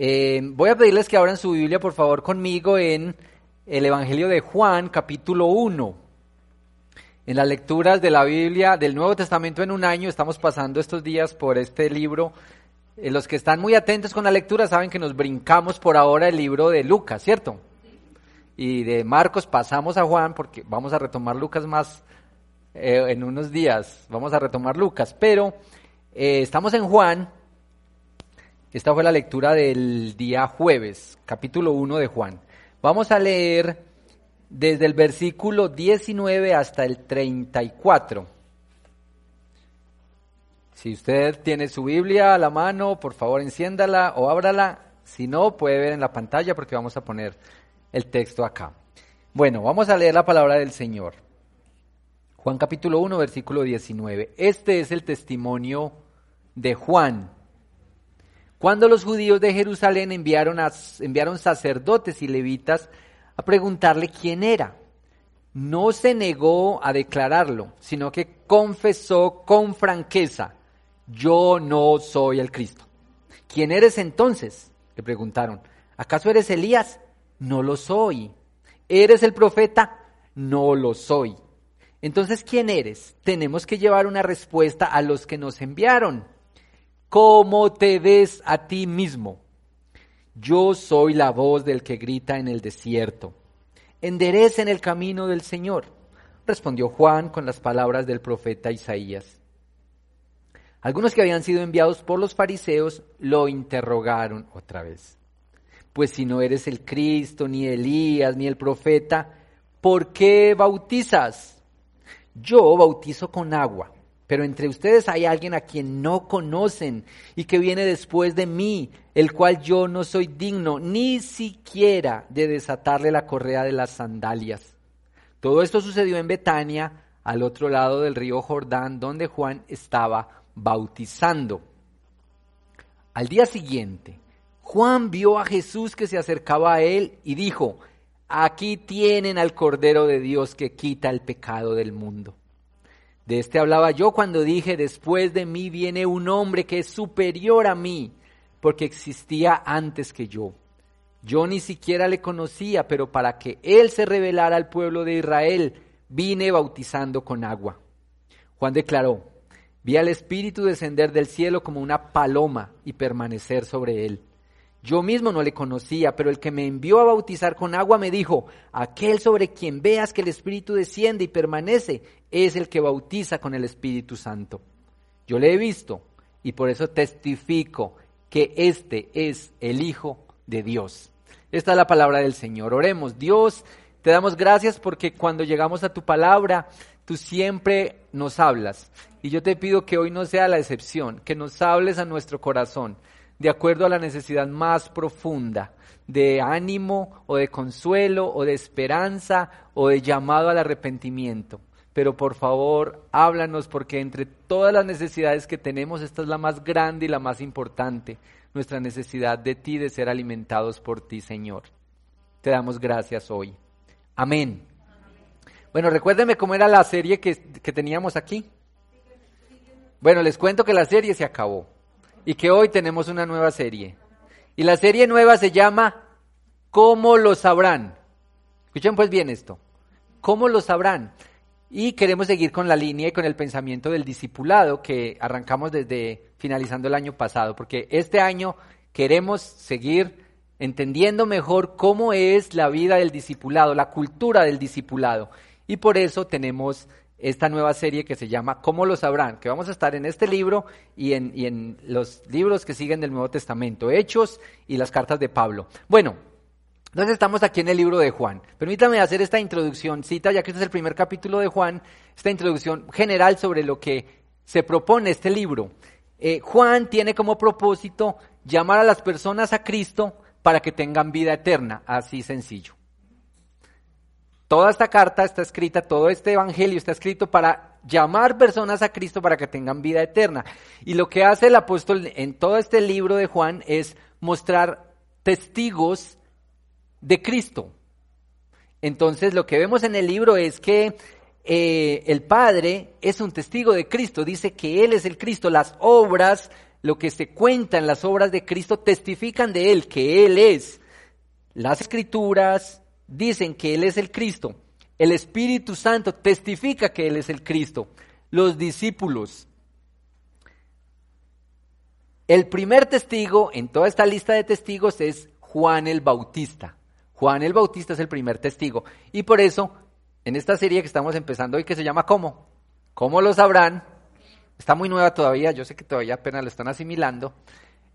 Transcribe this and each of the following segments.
Eh, voy a pedirles que abran su Biblia, por favor, conmigo en el Evangelio de Juan, capítulo 1. En las lecturas de la Biblia del Nuevo Testamento en un año, estamos pasando estos días por este libro. Eh, los que están muy atentos con la lectura saben que nos brincamos por ahora el libro de Lucas, ¿cierto? Y de Marcos pasamos a Juan porque vamos a retomar Lucas más eh, en unos días. Vamos a retomar Lucas, pero estamos en Juan esta fue la lectura del día jueves, capítulo 1 de Juan. Vamos a leer desde el versículo 19 hasta el 34. Si usted tiene su Biblia a la mano, por favor enciéndala o ábrala. Si no, puede ver en la pantalla porque vamos a poner el texto acá. Bueno, vamos a leer la palabra del Señor. Juan capítulo 1, versículo 19. Este es el testimonio de Juan cuando los judíos de Jerusalén enviaron, enviaron sacerdotes y levitas a preguntarle quién era, no se negó a declararlo, sino que confesó con franqueza, yo no soy el Cristo. ¿Quién eres entonces? Le preguntaron. ¿Acaso eres Elías? No lo soy. ¿Eres el profeta? No lo soy. Entonces, ¿quién eres? Tenemos que llevar una respuesta a los que nos enviaron. ¿Cómo te ves a ti mismo? Yo soy la voz del que grita en el desierto. Enderecen el camino del Señor, respondió Juan con las palabras del profeta Isaías. Algunos que habían sido enviados por los fariseos lo interrogaron otra vez. Pues si no eres el Cristo, ni Elías, ni el profeta, ¿por qué bautizas? Yo bautizo con agua pero entre ustedes hay alguien a quien no conocen y que viene después de mí, el cual yo no soy digno ni siquiera de desatarle la correa de las sandalias. Todo esto sucedió en Betania, al otro lado del río Jordán, donde Juan estaba bautizando. Al día siguiente, Juan vio a Jesús que se acercaba a él y dijo, aquí tienen al Cordero de Dios que quita el pecado del mundo. De este hablaba yo cuando dije, después de mí viene un hombre que es superior a mí, porque existía antes que yo. Yo ni siquiera le conocía, pero para que él se revelara al pueblo de Israel, vine bautizando con agua. Juan declaró, vi al Espíritu descender del cielo como una paloma y permanecer sobre él. Yo mismo no le conocía, pero el que me envió a bautizar con agua me dijo, aquel sobre quien veas que el Espíritu desciende y permanece, es el que bautiza con el Espíritu Santo. Yo le he visto y por eso testifico que este es el Hijo de Dios. Esta es la palabra del Señor. Oremos, Dios, te damos gracias porque cuando llegamos a tu palabra, tú siempre nos hablas. Y yo te pido que hoy no sea la excepción, que nos hables a nuestro corazón de acuerdo a la necesidad más profunda de ánimo o de consuelo o de esperanza o de llamado al arrepentimiento. Pero por favor, háblanos porque entre todas las necesidades que tenemos, esta es la más grande y la más importante, nuestra necesidad de ti, de ser alimentados por ti, Señor. Te damos gracias hoy. Amén. Bueno, recuérdenme cómo era la serie que, que teníamos aquí. Bueno, les cuento que la serie se acabó y que hoy tenemos una nueva serie. Y la serie nueva se llama ¿Cómo lo sabrán? Escuchen pues bien esto. ¿Cómo lo sabrán? Y queremos seguir con la línea y con el pensamiento del discipulado que arrancamos desde finalizando el año pasado, porque este año queremos seguir entendiendo mejor cómo es la vida del discipulado, la cultura del discipulado. Y por eso tenemos esta nueva serie que se llama ¿Cómo lo sabrán? que vamos a estar en este libro y en, y en los libros que siguen del Nuevo Testamento, Hechos y las cartas de Pablo. Bueno, entonces estamos aquí en el libro de Juan. Permítame hacer esta introducción, cita, ya que este es el primer capítulo de Juan, esta introducción general sobre lo que se propone este libro. Eh, Juan tiene como propósito llamar a las personas a Cristo para que tengan vida eterna, así sencillo. Toda esta carta está escrita, todo este evangelio está escrito para llamar personas a Cristo para que tengan vida eterna. Y lo que hace el apóstol en todo este libro de Juan es mostrar testigos de Cristo. Entonces lo que vemos en el libro es que eh, el Padre es un testigo de Cristo, dice que Él es el Cristo, las obras lo que se cuenta en las obras de Cristo testifican de Él, que Él es. Las escrituras dicen que Él es el Cristo. El Espíritu Santo testifica que Él es el Cristo. Los discípulos. El primer testigo en toda esta lista de testigos es Juan el Bautista. Juan el Bautista es el primer testigo. Y por eso, en esta serie que estamos empezando hoy, que se llama ¿Cómo? ¿Cómo lo sabrán? Está muy nueva todavía, yo sé que todavía apenas lo están asimilando.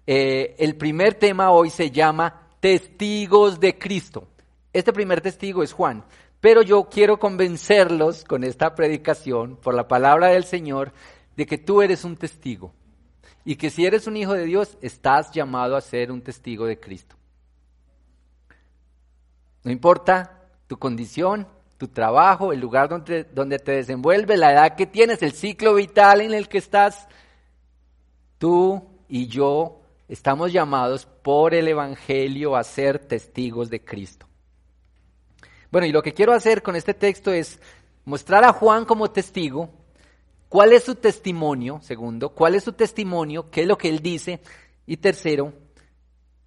Eh, el primer tema hoy se llama Testigos de Cristo. Este primer testigo es Juan, pero yo quiero convencerlos con esta predicación, por la palabra del Señor, de que tú eres un testigo y que si eres un hijo de Dios, estás llamado a ser un testigo de Cristo. No importa tu condición, tu trabajo, el lugar donde, donde te desenvuelves, la edad que tienes, el ciclo vital en el que estás, tú y yo estamos llamados por el Evangelio a ser testigos de Cristo. Bueno, y lo que quiero hacer con este texto es mostrar a Juan como testigo, cuál es su testimonio, segundo, cuál es su testimonio, qué es lo que él dice, y tercero,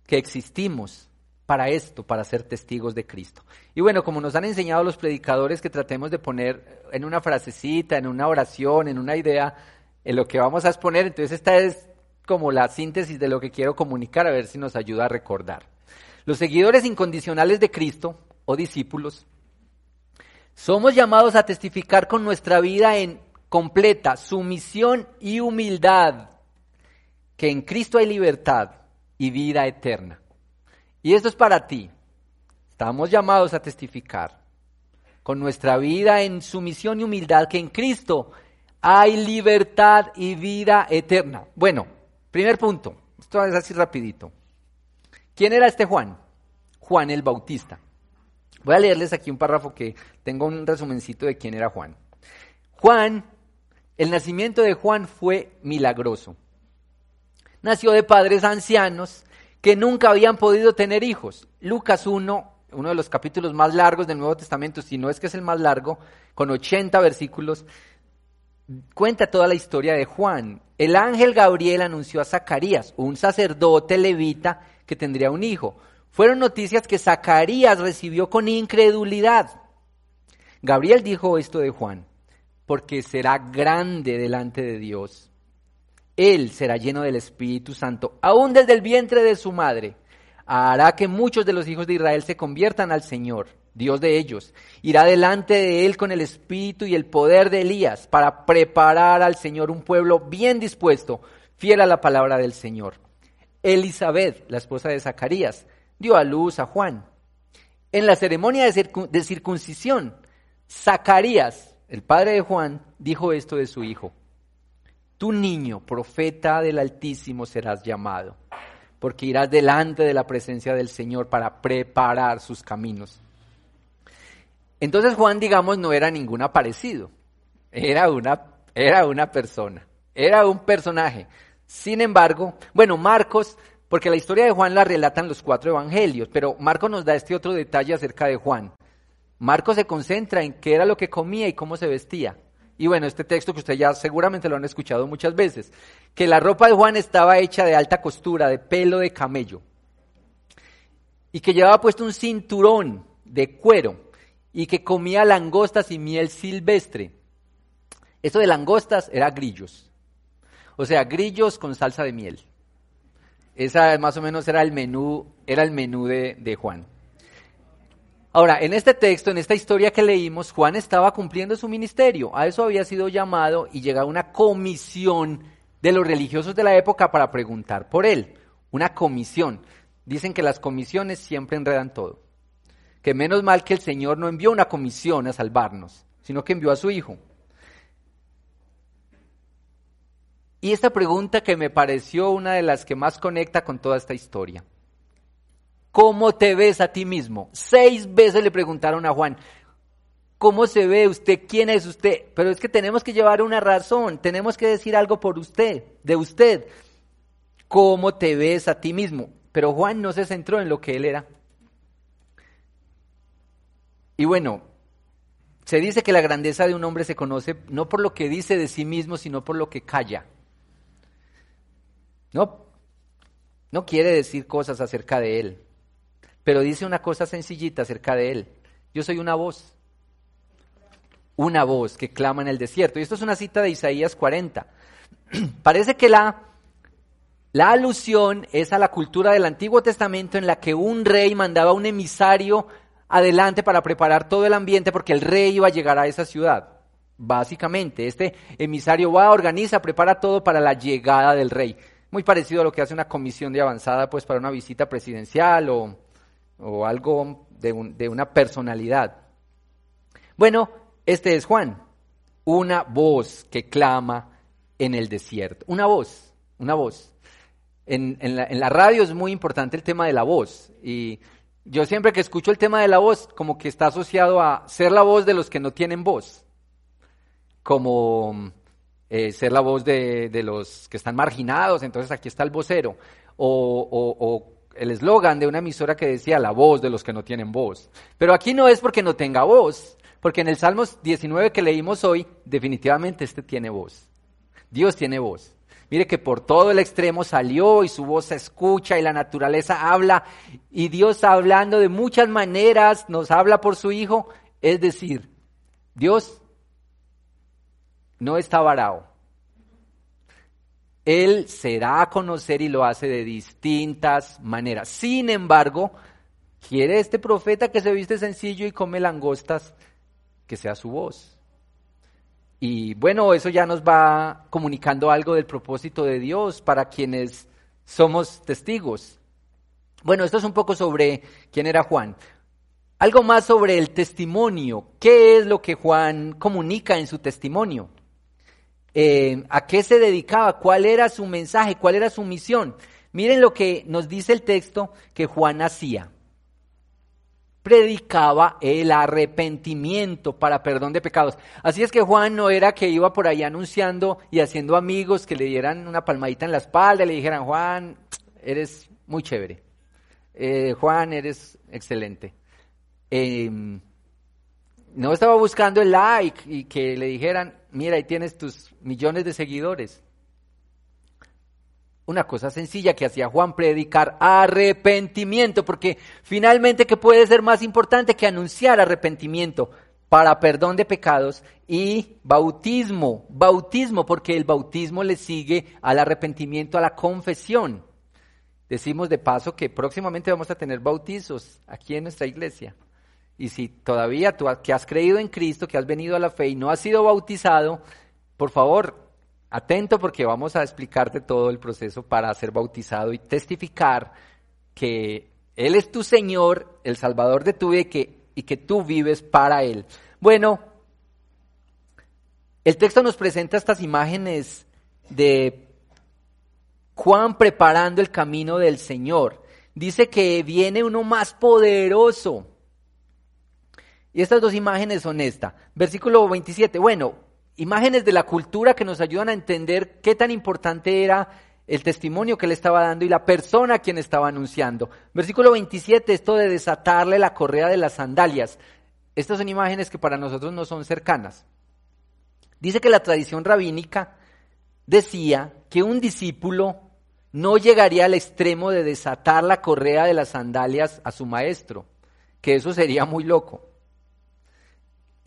que existimos para esto, para ser testigos de Cristo. Y bueno, como nos han enseñado los predicadores que tratemos de poner en una frasecita, en una oración, en una idea, en lo que vamos a exponer, entonces esta es como la síntesis de lo que quiero comunicar, a ver si nos ayuda a recordar. Los seguidores incondicionales de Cristo, o discípulos, somos llamados a testificar con nuestra vida en completa sumisión y humildad que en Cristo hay libertad y vida eterna. Y esto es para ti. Estamos llamados a testificar con nuestra vida en sumisión y humildad que en Cristo hay libertad y vida eterna. Bueno, primer punto. Esto es así rapidito. ¿Quién era este Juan? Juan el Bautista. Voy a leerles aquí un párrafo que tengo un resumencito de quién era Juan. Juan, el nacimiento de Juan fue milagroso. Nació de padres ancianos que nunca habían podido tener hijos. Lucas 1, uno de los capítulos más largos del Nuevo Testamento, si no es que es el más largo, con 80 versículos, cuenta toda la historia de Juan. El ángel Gabriel anunció a Zacarías, un sacerdote levita, que tendría un hijo. Fueron noticias que Zacarías recibió con incredulidad. Gabriel dijo esto de Juan, porque será grande delante de Dios él será lleno del Espíritu Santo, aún desde el vientre de su madre. Hará que muchos de los hijos de Israel se conviertan al Señor, Dios de ellos. Irá delante de Él con el espíritu y el poder de Elías para preparar al Señor un pueblo bien dispuesto, fiel a la palabra del Señor. Elizabeth, la esposa de Zacarías, dio a luz a Juan. En la ceremonia de circuncisión, Zacarías, el padre de Juan, dijo esto de su hijo. Tu niño, profeta del Altísimo, serás llamado, porque irás delante de la presencia del Señor para preparar sus caminos. Entonces Juan, digamos, no era ningún aparecido, era una, era una persona, era un personaje. Sin embargo, bueno, Marcos, porque la historia de Juan la relatan los cuatro evangelios, pero Marcos nos da este otro detalle acerca de Juan. Marcos se concentra en qué era lo que comía y cómo se vestía. Y bueno, este texto que ustedes ya seguramente lo han escuchado muchas veces, que la ropa de Juan estaba hecha de alta costura, de pelo de camello, y que llevaba puesto un cinturón de cuero, y que comía langostas y miel silvestre. Eso de langostas era grillos, o sea, grillos con salsa de miel. Esa más o menos era el menú, era el menú de, de Juan. Ahora, en este texto, en esta historia que leímos, Juan estaba cumpliendo su ministerio. A eso había sido llamado y llegaba una comisión de los religiosos de la época para preguntar por él. Una comisión. Dicen que las comisiones siempre enredan todo. Que menos mal que el Señor no envió una comisión a salvarnos, sino que envió a su Hijo. Y esta pregunta que me pareció una de las que más conecta con toda esta historia. ¿Cómo te ves a ti mismo? Seis veces le preguntaron a Juan, ¿cómo se ve usted? ¿Quién es usted? Pero es que tenemos que llevar una razón, tenemos que decir algo por usted, de usted. ¿Cómo te ves a ti mismo? Pero Juan no se centró en lo que él era. Y bueno, se dice que la grandeza de un hombre se conoce no por lo que dice de sí mismo, sino por lo que calla. No, no quiere decir cosas acerca de él, pero dice una cosa sencillita acerca de él. Yo soy una voz, una voz que clama en el desierto. Y esto es una cita de Isaías 40. Parece que la, la alusión es a la cultura del Antiguo Testamento en la que un rey mandaba un emisario adelante para preparar todo el ambiente porque el rey iba a llegar a esa ciudad. Básicamente, este emisario va, organiza, prepara todo para la llegada del rey. Muy parecido a lo que hace una comisión de avanzada pues para una visita presidencial o, o algo de, de una personalidad. Bueno, este es Juan, una voz que clama en el desierto. Una voz, una voz. En, en, la, en, la, radio es muy importante el tema de la voz. Y yo siempre que escucho el tema de la voz, como que está asociado a ser la voz de los que no tienen voz como eh, ser la voz de, de, los que están marginados, entonces aquí está el vocero, o, o, o el eslogan de una emisora que decía la voz de los que no tienen voz. Pero aquí no es porque no tenga voz, porque en el Salmos 19 que leímos hoy, definitivamente este tiene voz. Dios tiene voz. Mire que por todo el extremo salió y su voz se escucha y la naturaleza habla y Dios hablando de muchas maneras nos habla por su Hijo. Es decir, Dios no está varado. Él se da a conocer y lo hace de distintas maneras. Sin embargo, quiere este profeta que se viste sencillo y come langostas que sea su voz. Y bueno, eso ya nos va comunicando algo del propósito de Dios para quienes somos testigos. Bueno, esto es un poco sobre quién era Juan. Algo más sobre el testimonio. ¿Qué es lo que Juan comunica en su testimonio? Eh, a qué se dedicaba, cuál era su mensaje, cuál era su misión. Miren lo que nos dice el texto que Juan hacía. Predicaba el arrepentimiento para perdón de pecados. Así es que Juan no era que iba por ahí anunciando y haciendo amigos que le dieran una palmadita en la espalda y le dijeran, Juan, eres muy chévere. Eh, Juan, eres excelente. Eh, no estaba buscando el like y que le dijeran, mira, ahí tienes tus millones de seguidores. Una cosa sencilla que hacía Juan, predicar arrepentimiento, porque finalmente, ¿qué puede ser más importante que anunciar arrepentimiento para perdón de pecados y bautismo? Bautismo, porque el bautismo le sigue al arrepentimiento, a la confesión. Decimos de paso que próximamente vamos a tener bautizos aquí en nuestra iglesia. Y si todavía tú que has creído en Cristo, que has venido a la fe y no has sido bautizado, por favor, atento porque vamos a explicarte todo el proceso para ser bautizado y testificar que Él es tu Señor, el Salvador de tu vida y que, y que tú vives para Él. Bueno, el texto nos presenta estas imágenes de Juan preparando el camino del Señor. Dice que viene uno más poderoso y estas dos imágenes son esta. Versículo 27. Bueno, imágenes de la cultura que nos ayudan a entender qué tan importante era el testimonio que le estaba dando y la persona a quien estaba anunciando. Versículo 27, esto de desatarle la correa de las sandalias. Estas son imágenes que para nosotros no son cercanas. Dice que la tradición rabínica decía que un discípulo no llegaría al extremo de desatar la correa de las sandalias a su maestro, que eso sería muy loco.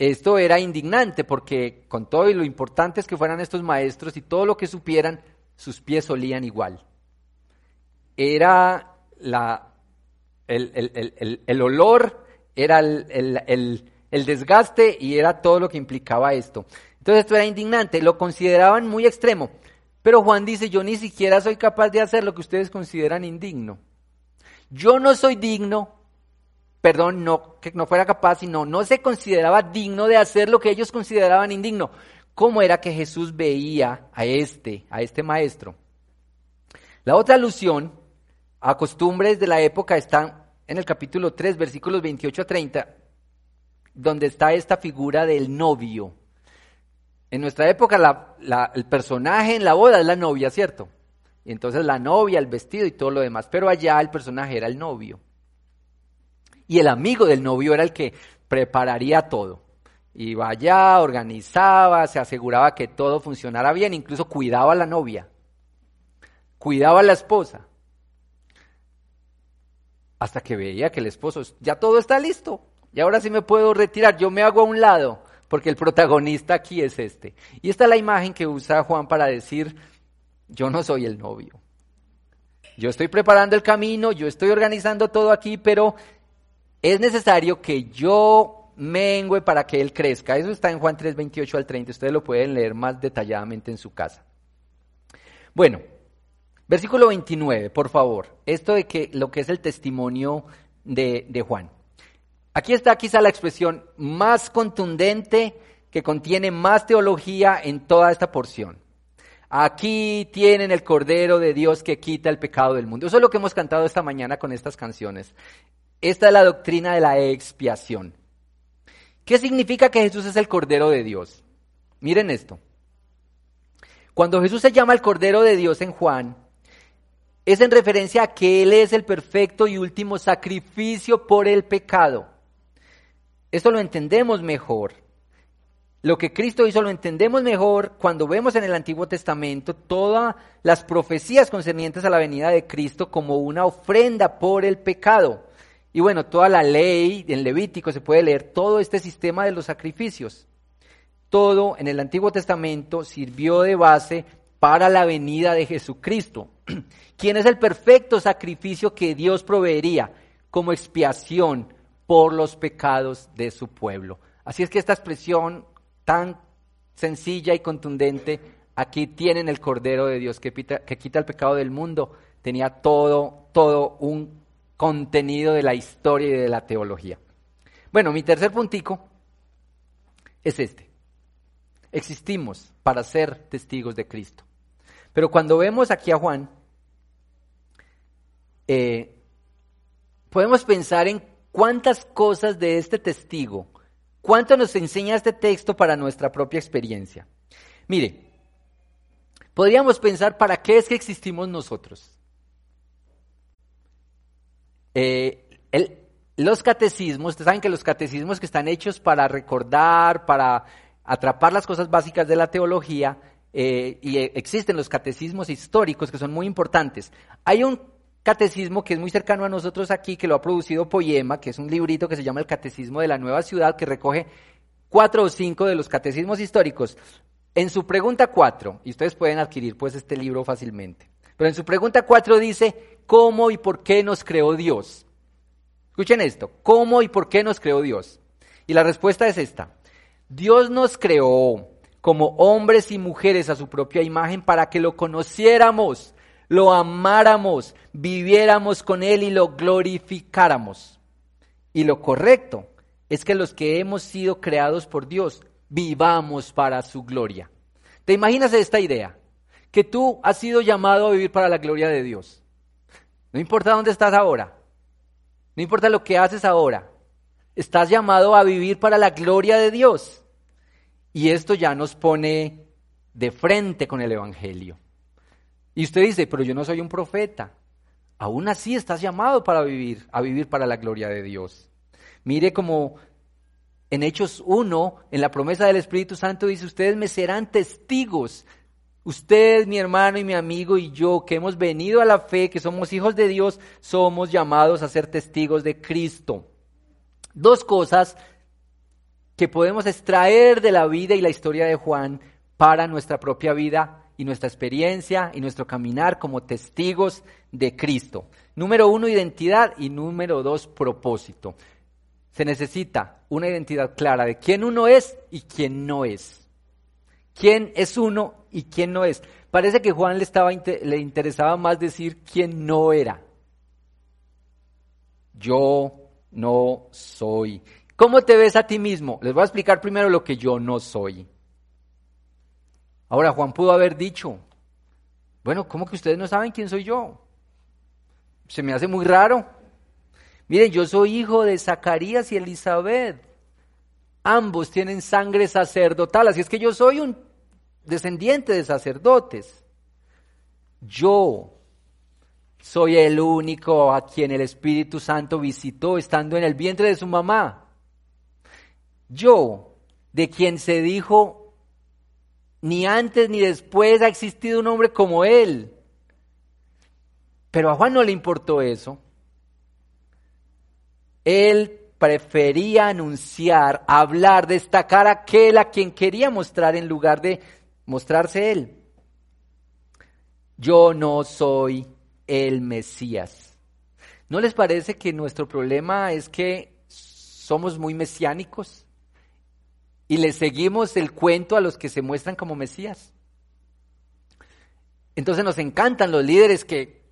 Esto era indignante porque con todo y lo importantes que fueran estos maestros y todo lo que supieran, sus pies olían igual. Era la, el, olor, era el, desgaste y era todo lo que implicaba esto. Entonces esto era indignante, lo consideraban muy extremo. Pero Juan dice, yo ni siquiera soy capaz de hacer lo que ustedes consideran indigno. Yo no soy digno perdón, no que no fuera capaz, sino no se consideraba digno de hacer lo que ellos consideraban indigno. ¿Cómo era que Jesús veía a este, a este maestro? La otra alusión a costumbres de la época está en el capítulo 3, versículos 28 a 30, donde está esta figura del novio. En nuestra época el personaje en la boda es la novia, ¿cierto? Y entonces la novia, el vestido y todo lo demás, pero allá el personaje era el novio y el amigo del novio era el que prepararía todo. Iba allá, organizaba, se aseguraba que todo funcionara bien, incluso cuidaba a la novia. cuidaba a la esposa. Hasta que veía que el esposo, ya todo está listo, y ahora sí me puedo retirar, yo me hago a un lado, porque el protagonista aquí es este. Y esta es la imagen que usa Juan para decir, yo no soy el novio. Yo estoy preparando el camino, yo estoy organizando todo aquí, pero es necesario que yo mengue para que él crezca. Eso está en Juan 3, 28 al 30. Ustedes lo pueden leer más detalladamente en su casa. Bueno, versículo 29, por favor. Esto de que lo que es el testimonio de, de Juan. Aquí está quizá la expresión más contundente que contiene más teología en toda esta porción. Aquí tienen el Cordero de Dios que quita el pecado del mundo. Eso es lo que hemos cantado esta mañana con estas canciones. Esta es la doctrina de la expiación. ¿Qué significa que Jesús es el Cordero de Dios? Miren esto. Cuando Jesús se llama el Cordero de Dios en Juan, es en referencia a que Él es el perfecto y último sacrificio por el pecado. Esto lo entendemos mejor lo que Cristo hizo lo entendemos mejor cuando vemos en el Antiguo Testamento todas las profecías concernientes a la venida de Cristo como una ofrenda por el pecado. Y bueno, toda la ley en Levítico se puede leer todo este sistema de los sacrificios. Todo en el Antiguo Testamento sirvió de base para la venida de Jesucristo, quien es el perfecto sacrificio que Dios proveería como expiación por los pecados de su pueblo. Así es que esta expresión tan sencilla y contundente, aquí tienen el Cordero de Dios que, que quita el pecado del mundo. Tenía todo, todo un contenido de la historia y de la teología. Bueno, mi tercer puntico es este. Existimos para ser testigos de Cristo. Pero cuando vemos aquí a Juan, eh, podemos pensar en cuántas cosas de este testigo ¿Cuánto nos enseña este texto para nuestra propia experiencia? Mire, podríamos pensar para qué es que existimos nosotros. Eh, los catecismos, ustedes saben que los catecismos que están hechos para recordar, para atrapar las cosas básicas de la teología, eh, y existen los catecismos históricos que son muy importantes. Hay un catecismo que es muy cercano a nosotros aquí, que lo ha producido Poema, que es un librito que se llama El Catecismo de la Nueva Ciudad, que recoge cuatro o cinco de los catecismos históricos. En su pregunta cuatro, y ustedes pueden adquirir pues este libro fácilmente, pero en su pregunta cuatro dice, ¿cómo y por qué nos creó Dios? Escuchen esto, ¿cómo y por qué nos creó Dios? Y la respuesta es esta, Dios nos creó como hombres y mujeres a su propia imagen para que lo conociéramos lo amáramos, viviéramos con Él y lo glorificáramos. Y lo correcto es que los que hemos sido creados por Dios vivamos para su gloria. ¿Te imaginas esta idea? Que tú has sido llamado a vivir para la gloria de Dios. No importa dónde estás ahora, no importa lo que haces ahora, estás llamado a vivir para la gloria de Dios. Y esto ya nos pone de frente con el Evangelio. Y usted dice, pero yo no soy un profeta. Aún así estás llamado para vivir, a vivir para la gloria de Dios. Mire como en Hechos 1, en la promesa del Espíritu Santo dice, ustedes me serán testigos. Usted, mi hermano y mi amigo y yo, que hemos venido a la fe, que somos hijos de Dios, somos llamados a ser testigos de Cristo. Dos cosas que podemos extraer de la vida y la historia de Juan para nuestra propia vida y nuestra experiencia y nuestro caminar como testigos de Cristo. Número uno, identidad y número dos, propósito. Se necesita una identidad clara de quién uno es y quién no es. ¿Quién es uno y quién no es? Parece que Juan le, estaba, le interesaba más decir quién no era. Yo no soy. ¿Cómo te ves a ti mismo? Les voy a explicar primero lo que yo no soy. Ahora, Juan pudo haber dicho, bueno, ¿cómo que ustedes no saben quién soy yo? Se me hace muy raro. Miren, yo soy hijo de Zacarías y Elizabeth. Ambos tienen sangre sacerdotal, así es que yo soy un descendiente de sacerdotes. Yo soy el único a quien el Espíritu Santo visitó estando en el vientre de su mamá. Yo, de quien se dijo ni antes ni después ha existido un hombre como él. Pero a Juan no le importó eso. Él prefería anunciar, hablar, destacar aquel a quien quería mostrar en lugar de mostrarse él. Yo no soy el Mesías. ¿No les parece que nuestro problema es que somos muy mesiánicos y le seguimos el cuento a los que se muestran como Mesías? Entonces nos encantan los líderes que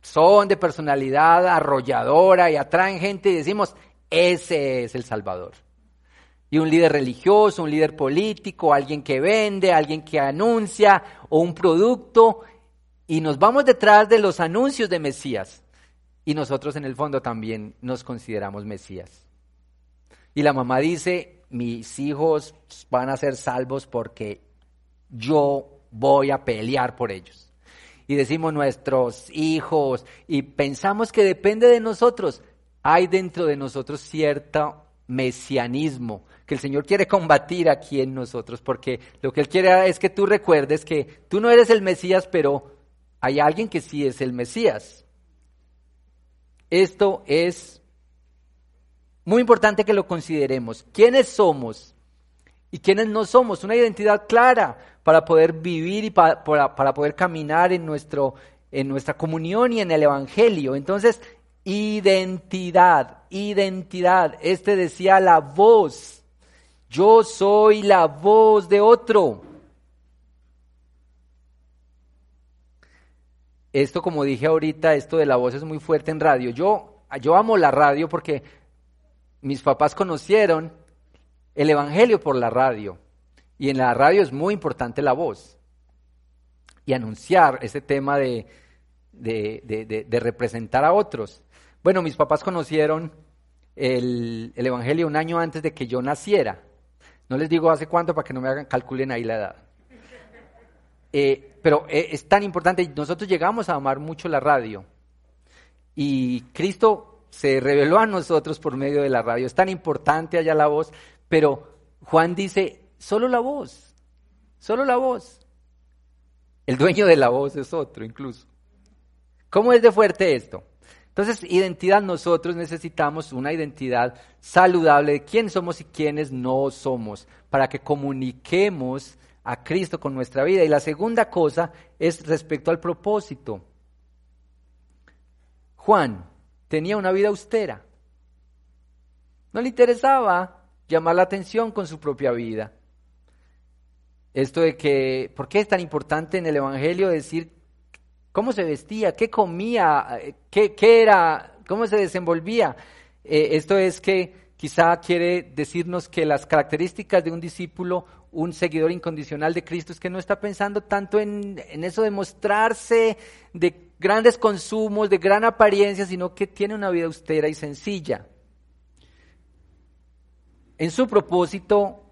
son de personalidad arrolladora y atraen gente y decimos, ese es el Salvador. Y un líder religioso, un líder político, alguien que vende, alguien que anuncia o un producto. Y nos vamos detrás de los anuncios de Mesías. Y nosotros en el fondo también nos consideramos Mesías. Y la mamá dice, mis hijos van a ser salvos porque yo voy a pelear por ellos. Y decimos nuestros hijos y pensamos que depende de nosotros hay dentro de nosotros cierto mesianismo que el Señor quiere combatir aquí en nosotros, porque lo que Él quiere es que tú recuerdes que tú no eres el Mesías, pero hay alguien que sí es el Mesías. Esto es muy importante que lo consideremos. ¿Quiénes somos y quiénes no somos? Una identidad clara para poder vivir y para, para poder caminar en, nuestro, en nuestra comunión y en el Evangelio. Entonces, Identidad, identidad. Este decía la voz. Yo soy la voz de otro. Esto, como dije ahorita, esto de la voz es muy fuerte en radio. Yo, yo amo la radio porque mis papás conocieron el Evangelio por la radio. Y en la radio es muy importante la voz. Y anunciar ese tema de, de, de representar a otros. Bueno, mis papás conocieron el, Evangelio un año antes de que yo naciera. No les digo hace cuánto para que no me hagan, calculen ahí la edad. Eh, pero eh, es tan importante, nosotros llegamos a amar mucho la radio. Y Cristo se reveló a nosotros por medio de la radio. Es tan importante allá la voz, pero Juan dice, solo la voz, solo la voz. El dueño de la voz es otro incluso. ¿Cómo es de fuerte esto? Entonces, identidad, nosotros necesitamos una identidad saludable de quién somos y quiénes no somos, para que comuniquemos a Cristo con nuestra vida. Y la segunda cosa es respecto al propósito. Juan tenía una vida austera. No le interesaba llamar la atención con su propia vida. Esto de que, ¿por qué es tan importante en el Evangelio decir cómo se vestía, qué comía, qué, era, cómo se desenvolvía. Eh, esto es que quizá quiere decirnos que las características de un discípulo, un seguidor incondicional de Cristo, es que no está pensando tanto en eso de mostrarse de grandes consumos, de gran apariencia, sino que tiene una vida austera y sencilla. En su propósito,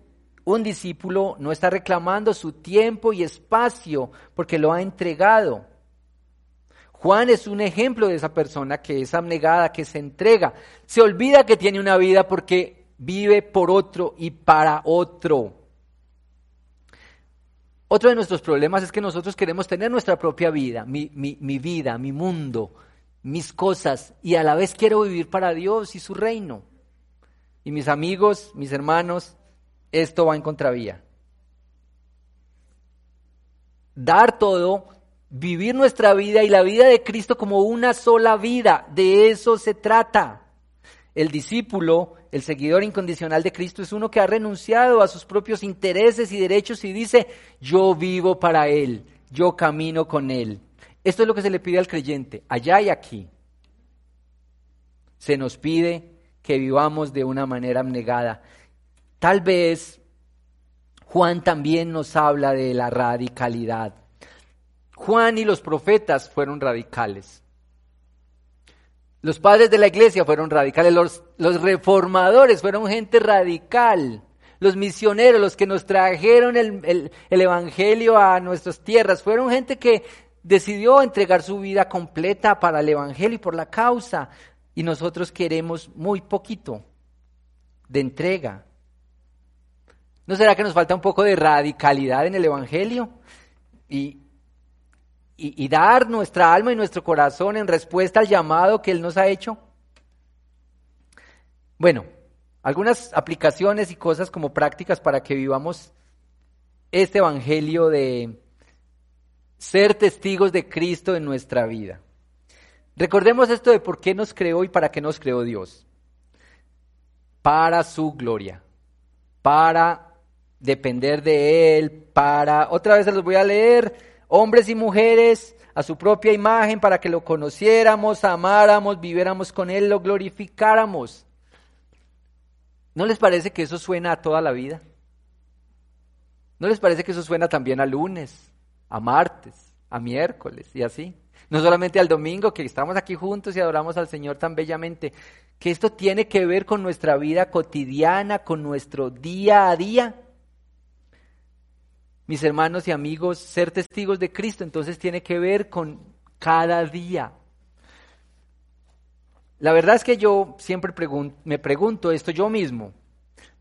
un discípulo no está reclamando su tiempo y espacio porque lo ha entregado. Juan es un ejemplo de esa persona que es abnegada, que se entrega. Se olvida que tiene una vida porque vive por otro y para otro. Otro de nuestros problemas es que nosotros queremos tener nuestra propia vida, mi, mi, vida, mi mundo, mis cosas, y a la vez quiero vivir para Dios y su reino. Y mis amigos, mis hermanos, esto va en contravía. Dar todo vivir nuestra vida y la vida de Cristo como una sola vida. De eso se trata. El discípulo, el seguidor incondicional de Cristo, es uno que ha renunciado a sus propios intereses y derechos y dice, yo vivo para Él, yo camino con Él. Esto es lo que se le pide al creyente, allá y aquí. Se nos pide que vivamos de una manera abnegada. Tal vez Juan también nos habla de la radicalidad. Juan y los profetas fueron radicales. Los padres de la iglesia fueron radicales, los, reformadores fueron gente radical. Los misioneros, los que nos trajeron el, el Evangelio a nuestras tierras, fueron gente que decidió entregar su vida completa para el Evangelio y por la causa. Y nosotros queremos muy poquito de entrega. ¿No será que nos falta un poco de radicalidad en el Evangelio? Y, y, dar nuestra alma y nuestro corazón en respuesta al llamado que Él nos ha hecho? Bueno, algunas aplicaciones y cosas como prácticas para que vivamos este Evangelio de ser testigos de Cristo en nuestra vida. Recordemos esto de por qué nos creó y para qué nos creó Dios. Para su gloria, para depender de Él, para, otra vez se los voy a leer, hombres y mujeres a su propia imagen para que lo conociéramos, amáramos, viviéramos con Él, lo glorificáramos. ¿No les parece que eso suena a toda la vida? ¿No les parece que eso suena también a lunes, a martes, a miércoles y así? No solamente al domingo, que estamos aquí juntos y adoramos al Señor tan bellamente, que esto tiene que ver con nuestra vida cotidiana, con nuestro día a día mis hermanos y amigos, ser testigos de Cristo entonces tiene que ver con cada día. La verdad es que yo siempre me pregunto esto yo mismo.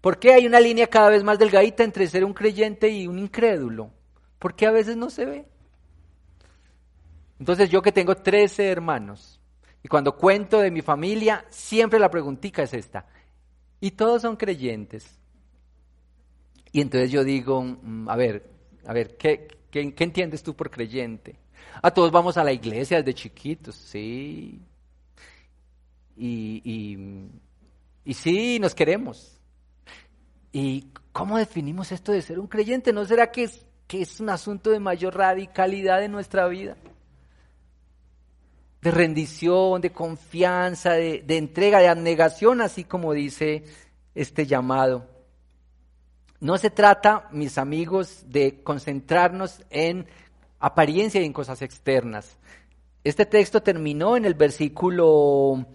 ¿Por qué hay una línea cada vez más delgadita entre ser un creyente y un incrédulo? ¿Por qué a veces no se ve? Entonces yo que tengo 13 hermanos y cuando cuento de mi familia, siempre la preguntica es esta. Y todos son creyentes. Y entonces yo digo, mm, a ver, a ver, ¿qué, qué, entiendes tú por creyente? A todos vamos a la iglesia desde chiquitos, sí. Y, y, y sí, nos queremos. ¿Y cómo definimos esto de ser un creyente? ¿No será que es, que es un asunto de mayor radicalidad en nuestra vida? De rendición, de confianza, de, de entrega, de abnegación, así como dice este llamado. No se trata, mis amigos, de concentrarnos en apariencia y en cosas externas. Este texto terminó en el versículo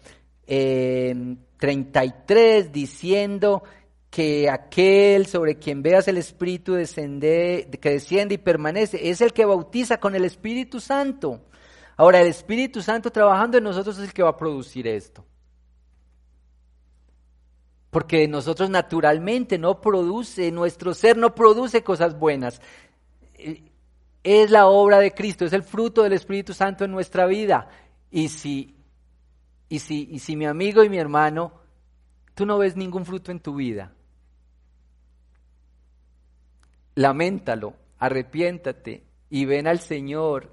33 diciendo que aquel sobre quien veas el Espíritu descende, que desciende y permanece es el que bautiza con el Espíritu Santo. Ahora, el Espíritu Santo trabajando en nosotros es el que va a producir esto porque nosotros naturalmente no produce, nuestro ser no produce cosas buenas. Eh, es la obra de Cristo, es el fruto del Espíritu Santo en nuestra vida. Y si, y si, y si mi amigo y mi hermano, tú no ves ningún fruto en tu vida, laméntalo, arrepiéntate y ven al Señor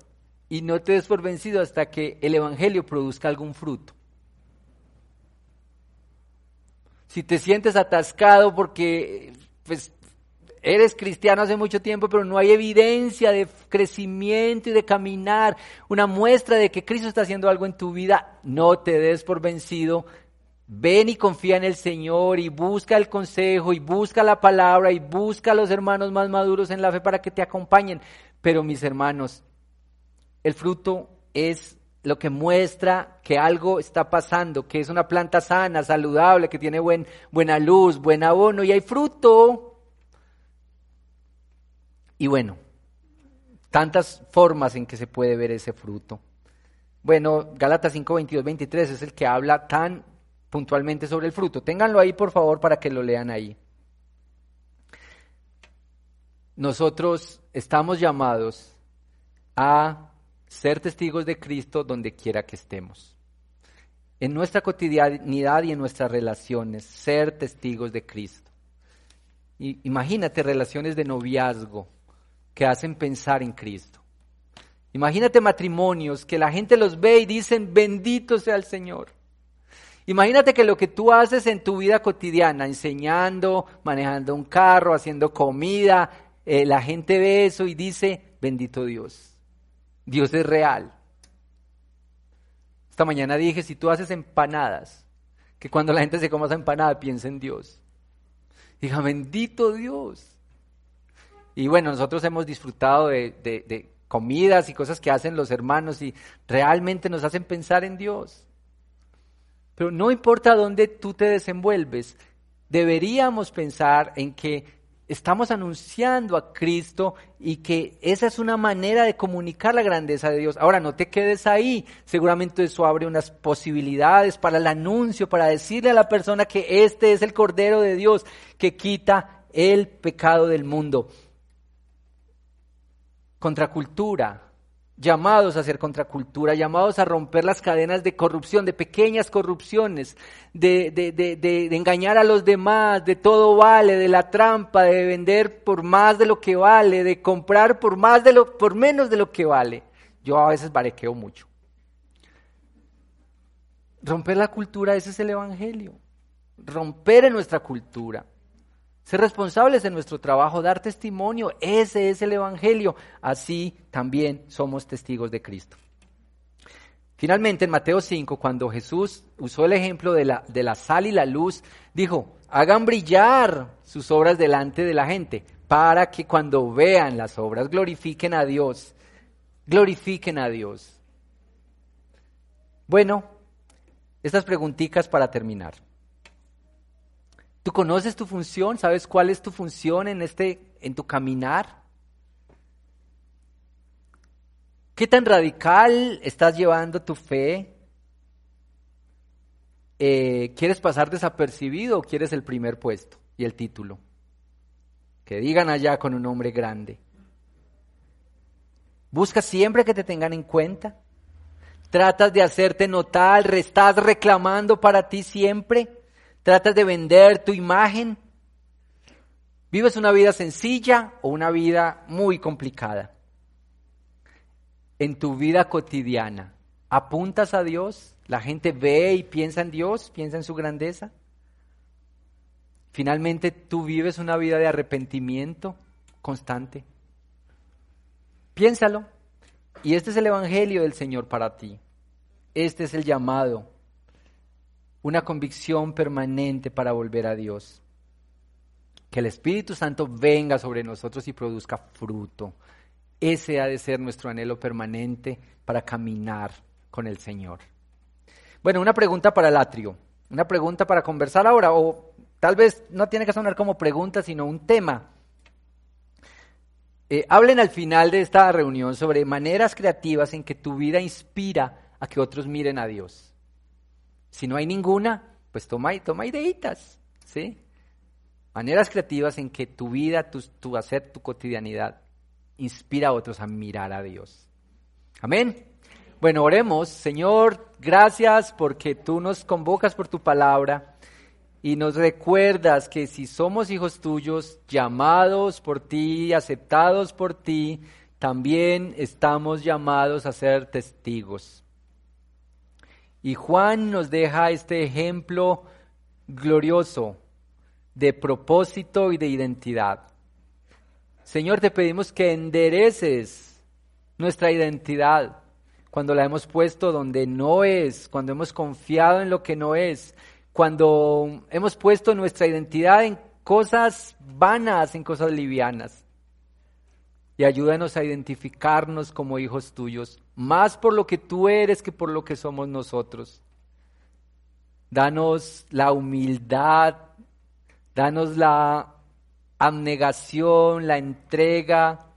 y no te des por vencido hasta que el Evangelio produzca algún fruto. Si te sientes atascado porque pues, eres cristiano hace mucho tiempo, pero no hay evidencia de crecimiento y de caminar, una muestra de que Cristo está haciendo algo en tu vida, no te des por vencido. Ven y confía en el Señor y busca el consejo y busca la palabra y busca a los hermanos más maduros en la fe para que te acompañen. Pero mis hermanos, el fruto es lo que muestra que algo está pasando, que es una planta sana, saludable, que tiene buen, buena luz, buen abono y hay fruto. Y bueno, tantas formas en que se puede ver ese fruto. Bueno, Gálatas 5, 22, 23 es el que habla tan puntualmente sobre el fruto. Ténganlo ahí, por favor, para que lo lean ahí. Nosotros estamos llamados a ser testigos de Cristo donde quiera que estemos. En nuestra cotidianidad y en nuestras relaciones, ser testigos de Cristo. Y imagínate relaciones de noviazgo que hacen pensar en Cristo. Imagínate matrimonios que la gente los ve y dicen, bendito sea el Señor. Imagínate que lo que tú haces en tu vida cotidiana, enseñando, manejando un carro, haciendo comida, eh, la gente ve eso y dice, bendito Dios. Dios es real. Esta mañana dije, si tú haces empanadas, que cuando la gente se coma esa empanada piense en Dios. Diga, bendito Dios. Y bueno, nosotros hemos disfrutado de, de comidas y cosas que hacen los hermanos y realmente nos hacen pensar en Dios. Pero no importa dónde tú te desenvuelves, deberíamos pensar en que estamos anunciando a Cristo y que esa es una manera de comunicar la grandeza de Dios. Ahora, no te quedes ahí. Seguramente eso abre unas posibilidades para el anuncio, para decirle a la persona que este es el Cordero de Dios que quita el pecado del mundo. Contracultura, llamados a hacer contracultura, llamados a romper las cadenas de corrupción, de pequeñas corrupciones, de, de, de, de, engañar a los demás, de todo vale, de la trampa, de vender por más de lo que vale, de comprar por más de lo, por menos de lo que vale. Yo a veces barequeo mucho. Romper la cultura, ese es el Evangelio. Romper en nuestra cultura. Ser responsables en nuestro trabajo, dar testimonio, ese es el Evangelio. Así también somos testigos de Cristo. Finalmente, en Mateo 5, cuando Jesús usó el ejemplo de la, de la sal y la luz, dijo, hagan brillar sus obras delante de la gente, para que cuando vean las obras glorifiquen a Dios. Glorifiquen a Dios. Bueno, estas preguntitas para terminar. ¿Tú conoces tu función? ¿Sabes cuál es tu función en este en tu caminar? ¿Qué tan radical estás llevando tu fe? Eh, ¿Quieres pasar desapercibido o quieres el primer puesto y el título? Que digan allá con un nombre grande. ¿Buscas siempre que te tengan en cuenta? ¿Tratas de hacerte notar? ¿Estás reclamando para ti siempre? ¿Tratas de vender tu imagen? ¿Vives una vida sencilla o una vida muy complicada? En tu vida cotidiana, ¿apuntas a Dios? ¿La gente ve y piensa en Dios, piensa en su grandeza? Finalmente, tú vives una vida de arrepentimiento constante. Piénsalo. Y este es el Evangelio del Señor para ti. Este es el llamado una convicción permanente para volver a Dios. Que el Espíritu Santo venga sobre nosotros y produzca fruto. Ese ha de ser nuestro anhelo permanente para caminar con el Señor. Bueno, una pregunta para el atrio, una pregunta para conversar ahora, o tal vez no tiene que sonar como pregunta, sino un tema. Eh, hablen al final de esta reunión sobre maneras creativas en que tu vida inspira a que otros miren a Dios. Si no hay ninguna, pues toma, toma ideitas, ¿sí? Maneras creativas en que tu vida, tu, tu hacer, tu cotidianidad inspira a otros a mirar a Dios. Amén. Bueno, oremos. Señor, gracias porque tú nos convocas por tu palabra y nos recuerdas que si somos hijos tuyos, llamados por ti, aceptados por ti, también estamos llamados a ser testigos. Y Juan nos deja este ejemplo glorioso de propósito y de identidad. Señor, te pedimos que endereces nuestra identidad cuando la hemos puesto donde no es, cuando hemos confiado en lo que no es, cuando hemos puesto nuestra identidad en cosas vanas, en cosas livianas y ayúdanos a identificarnos como hijos tuyos, más por lo que tú eres que por lo que somos nosotros. Danos la humildad, danos la abnegación, la entrega,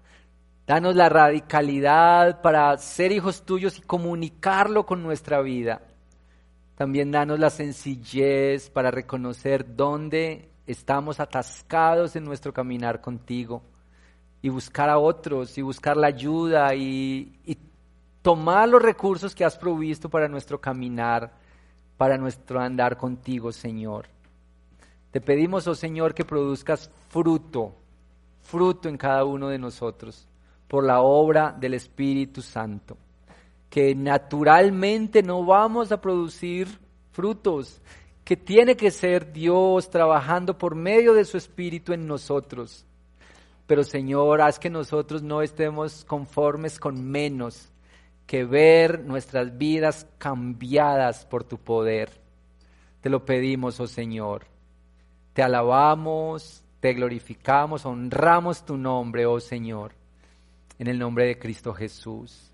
danos la radicalidad para ser hijos tuyos y comunicarlo con nuestra vida. También danos la sencillez para reconocer dónde estamos atascados en nuestro caminar contigo y buscar a otros y buscar la ayuda y, tomar los recursos que has provisto para nuestro caminar, para nuestro andar contigo, Señor. Te pedimos, oh Señor, que produzcas fruto, fruto en cada uno de nosotros, por la obra del Espíritu Santo. Que naturalmente no vamos a producir frutos, que tiene que ser Dios trabajando por medio de su Espíritu en nosotros pero Señor, haz que nosotros no estemos conformes con menos que ver nuestras vidas cambiadas por tu poder. Te lo pedimos, oh Señor. Te alabamos, te glorificamos, honramos tu nombre, oh Señor. En el nombre de Cristo Jesús.